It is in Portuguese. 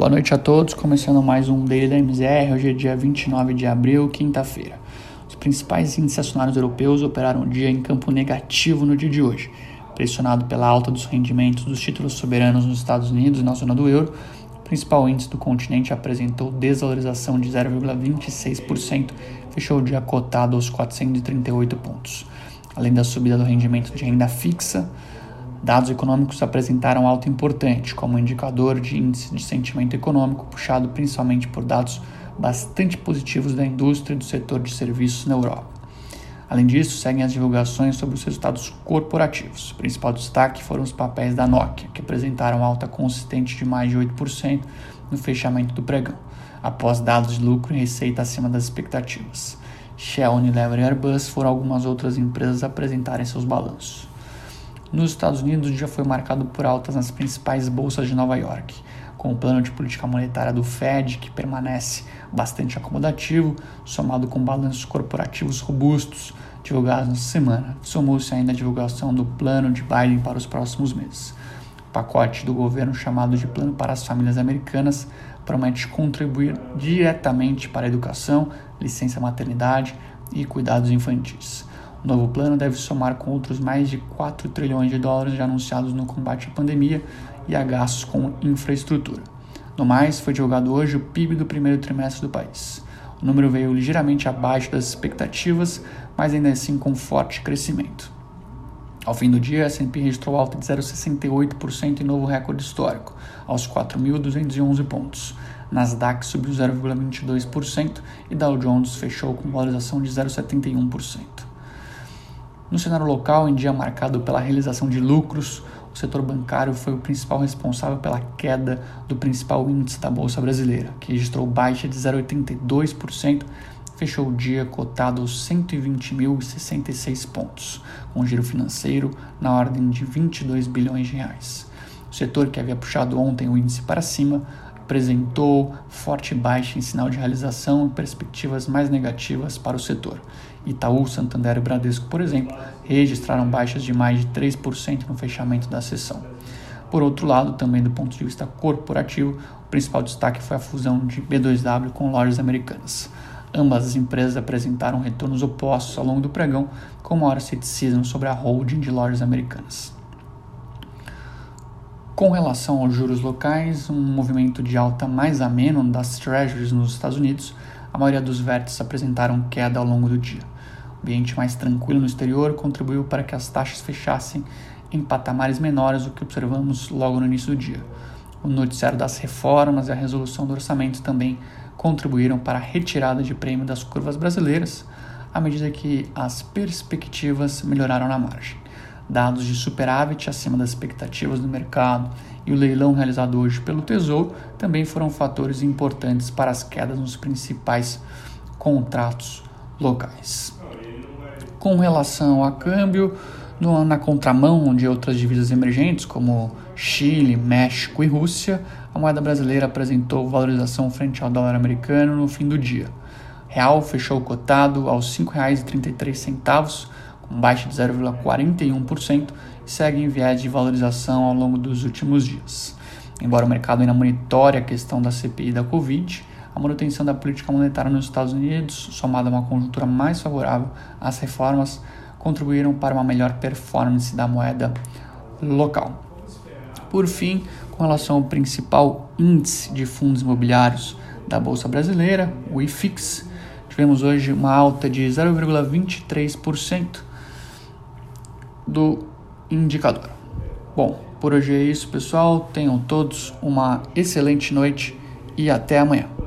Boa noite a todos, começando mais um Daily da MZR, hoje é dia 29 de abril, quinta-feira. Os principais índices acionários europeus operaram o dia em campo negativo no dia de hoje, pressionado pela alta dos rendimentos dos títulos soberanos nos Estados Unidos e na zona do euro. O principal índice do continente apresentou desvalorização de 0,26%, fechou o dia cotado aos 438 pontos. Além da subida do rendimento de renda fixa, Dados econômicos apresentaram alta importante, como indicador de índice de sentimento econômico, puxado principalmente por dados bastante positivos da indústria e do setor de serviços na Europa. Além disso, seguem as divulgações sobre os resultados corporativos. O principal destaque foram os papéis da Nokia, que apresentaram alta consistente de mais de 8% no fechamento do pregão, após dados de lucro e receita acima das expectativas. Shell, Unilever e Airbus foram algumas outras empresas a apresentarem seus balanços. Nos Estados Unidos, o dia foi marcado por altas nas principais bolsas de Nova York, com o plano de política monetária do Fed, que permanece bastante acomodativo, somado com balanços corporativos robustos divulgados nessa semana. Somou-se ainda a divulgação do plano de Biden para os próximos meses. O pacote do governo, chamado de Plano para as Famílias Americanas, promete contribuir diretamente para a educação, licença maternidade e cuidados infantis. O novo plano deve somar com outros mais de 4 trilhões de dólares já anunciados no combate à pandemia e a gastos com infraestrutura. No mais, foi divulgado hoje o PIB do primeiro trimestre do país. O número veio ligeiramente abaixo das expectativas, mas ainda assim com forte crescimento. Ao fim do dia, a S&P registrou alta de 0,68% em novo recorde histórico, aos 4.211 pontos. Nasdaq subiu 0,22% e Dow Jones fechou com valorização de 0,71%. No cenário local, em dia marcado pela realização de lucros, o setor bancário foi o principal responsável pela queda do principal índice da Bolsa Brasileira, que registrou baixa de 0,82%, fechou o dia cotado aos 120.066 pontos, com giro financeiro na ordem de 22 bilhões de reais. O setor que havia puxado ontem o índice para cima apresentou forte baixa em sinal de realização e perspectivas mais negativas para o setor. Itaú, Santander e Bradesco, por exemplo, registraram baixas de mais de 3% no fechamento da sessão. Por outro lado, também do ponto de vista corporativo, o principal destaque foi a fusão de B2W com lojas americanas. Ambas as empresas apresentaram retornos opostos ao longo do pregão, com maior ceticismo sobre a holding de lojas americanas. Com relação aos juros locais, um movimento de alta mais ameno das treasuries nos Estados Unidos, a maioria dos vértices apresentaram queda ao longo do dia. O ambiente mais tranquilo no exterior contribuiu para que as taxas fechassem em patamares menores do que observamos logo no início do dia. O noticiário das reformas e a resolução do orçamento também contribuíram para a retirada de prêmio das curvas brasileiras, à medida que as perspectivas melhoraram na margem dados de superávit acima das expectativas do mercado e o leilão realizado hoje pelo Tesouro também foram fatores importantes para as quedas nos principais contratos locais. Com relação a câmbio, na contramão de outras divisas emergentes, como Chile, México e Rússia, a moeda brasileira apresentou valorização frente ao dólar americano no fim do dia. Real fechou cotado aos R$ 5,33 com baixa de 0,41% e segue em viés de valorização ao longo dos últimos dias. Embora o mercado ainda monitore a questão da CPI da Covid, a manutenção da política monetária nos Estados Unidos, somada a uma conjuntura mais favorável às reformas, contribuíram para uma melhor performance da moeda local. Por fim, com relação ao principal índice de fundos imobiliários da Bolsa Brasileira, o IFIX, tivemos hoje uma alta de 0,23%, do indicador. Bom, por hoje é isso, pessoal. Tenham todos uma excelente noite e até amanhã.